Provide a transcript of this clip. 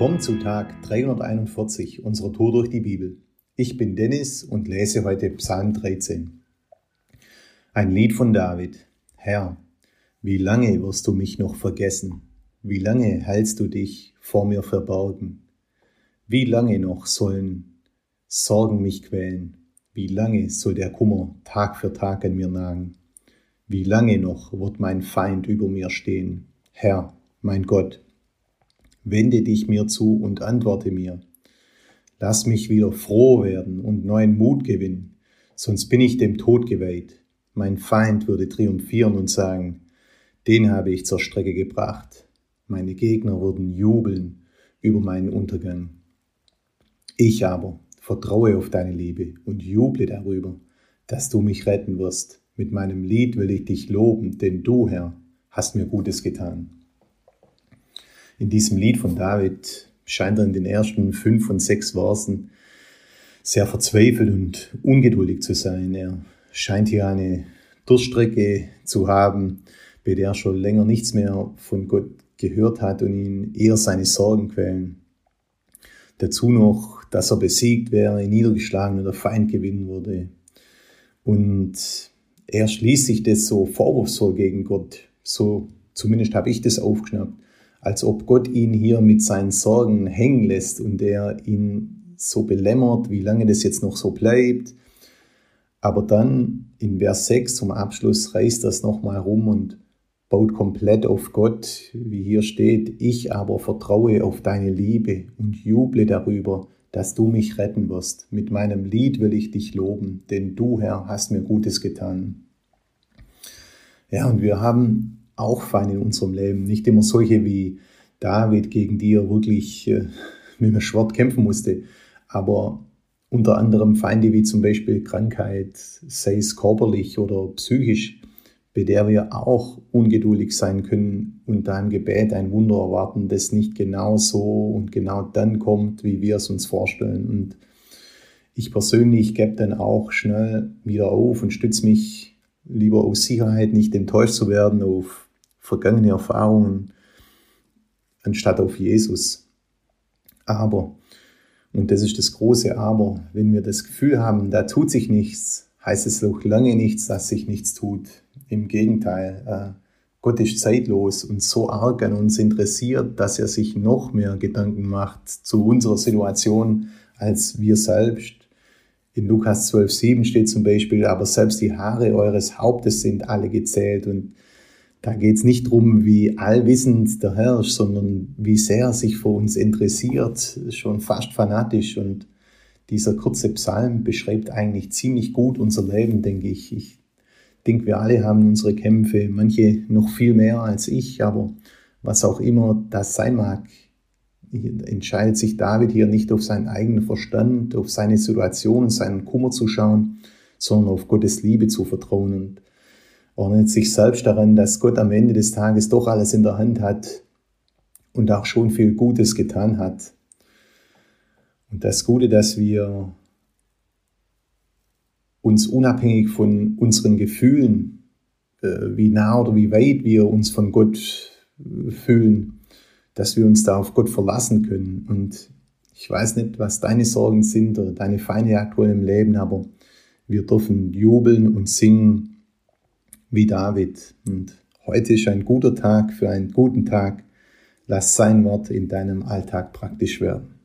Willkommen zu Tag 341 unserer Tour durch die Bibel. Ich bin Dennis und lese heute Psalm 13. Ein Lied von David. Herr, wie lange wirst du mich noch vergessen? Wie lange hältst du dich vor mir verborgen? Wie lange noch sollen Sorgen mich quälen? Wie lange soll der Kummer Tag für Tag an mir nagen? Wie lange noch wird mein Feind über mir stehen? Herr, mein Gott, wende dich mir zu und antworte mir. Lass mich wieder froh werden und neuen Mut gewinnen, sonst bin ich dem Tod geweiht. Mein Feind würde triumphieren und sagen, den habe ich zur Strecke gebracht. Meine Gegner würden jubeln über meinen Untergang. Ich aber vertraue auf deine Liebe und juble darüber, dass du mich retten wirst. Mit meinem Lied will ich dich loben, denn du, Herr, hast mir Gutes getan. In diesem Lied von David scheint er in den ersten fünf und sechs Versen sehr verzweifelt und ungeduldig zu sein. Er scheint hier eine Durchstrecke zu haben, bei der er schon länger nichts mehr von Gott gehört hat und ihn eher seine Sorgen quälen. Dazu noch, dass er besiegt wäre, niedergeschlagen und der Feind gewinnen würde. Und er schließt sich das so vorwurfsvoll gegen Gott. So zumindest habe ich das aufgeschnappt als ob Gott ihn hier mit seinen Sorgen hängen lässt und er ihn so belämmert, wie lange das jetzt noch so bleibt. Aber dann in Vers 6 zum Abschluss reißt das nochmal rum und baut komplett auf Gott, wie hier steht, ich aber vertraue auf deine Liebe und juble darüber, dass du mich retten wirst. Mit meinem Lied will ich dich loben, denn du, Herr, hast mir Gutes getan. Ja, und wir haben auch fein in unserem Leben. Nicht immer solche wie David, gegen die er wirklich äh, mit dem Schwert kämpfen musste, aber unter anderem Feinde wie zum Beispiel Krankheit, sei es körperlich oder psychisch, bei der wir auch ungeduldig sein können und da im Gebet ein Wunder erwarten, das nicht genau so und genau dann kommt, wie wir es uns vorstellen. Und ich persönlich gebe dann auch schnell wieder auf und stütze mich lieber auf Sicherheit, nicht enttäuscht zu werden, auf vergangene Erfahrungen, anstatt auf Jesus. Aber, und das ist das große Aber, wenn wir das Gefühl haben, da tut sich nichts, heißt es noch lange nichts, dass sich nichts tut. Im Gegenteil, äh, Gott ist zeitlos und so arg an uns interessiert, dass er sich noch mehr Gedanken macht zu unserer Situation als wir selbst. In Lukas 12,7 steht zum Beispiel, aber selbst die Haare eures Hauptes sind alle gezählt und da geht es nicht darum, wie allwissend der Herr ist, sondern wie sehr er sich für uns interessiert, schon fast fanatisch. Und dieser kurze Psalm beschreibt eigentlich ziemlich gut unser Leben, denke ich. Ich denke, wir alle haben unsere Kämpfe, manche noch viel mehr als ich, aber was auch immer das sein mag, entscheidet sich David hier nicht auf seinen eigenen Verstand, auf seine Situation, seinen Kummer zu schauen, sondern auf Gottes Liebe zu vertrauen. Und erinnert sich selbst daran, dass Gott am Ende des Tages doch alles in der Hand hat und auch schon viel Gutes getan hat. Und das Gute, dass wir uns unabhängig von unseren Gefühlen, äh, wie nah oder wie weit wir uns von Gott äh, fühlen, dass wir uns da auf Gott verlassen können. Und ich weiß nicht, was deine Sorgen sind oder deine Feinde aktuell im Leben, aber wir dürfen jubeln und singen wie David. Und heute ist ein guter Tag für einen guten Tag. Lass sein Wort in deinem Alltag praktisch werden.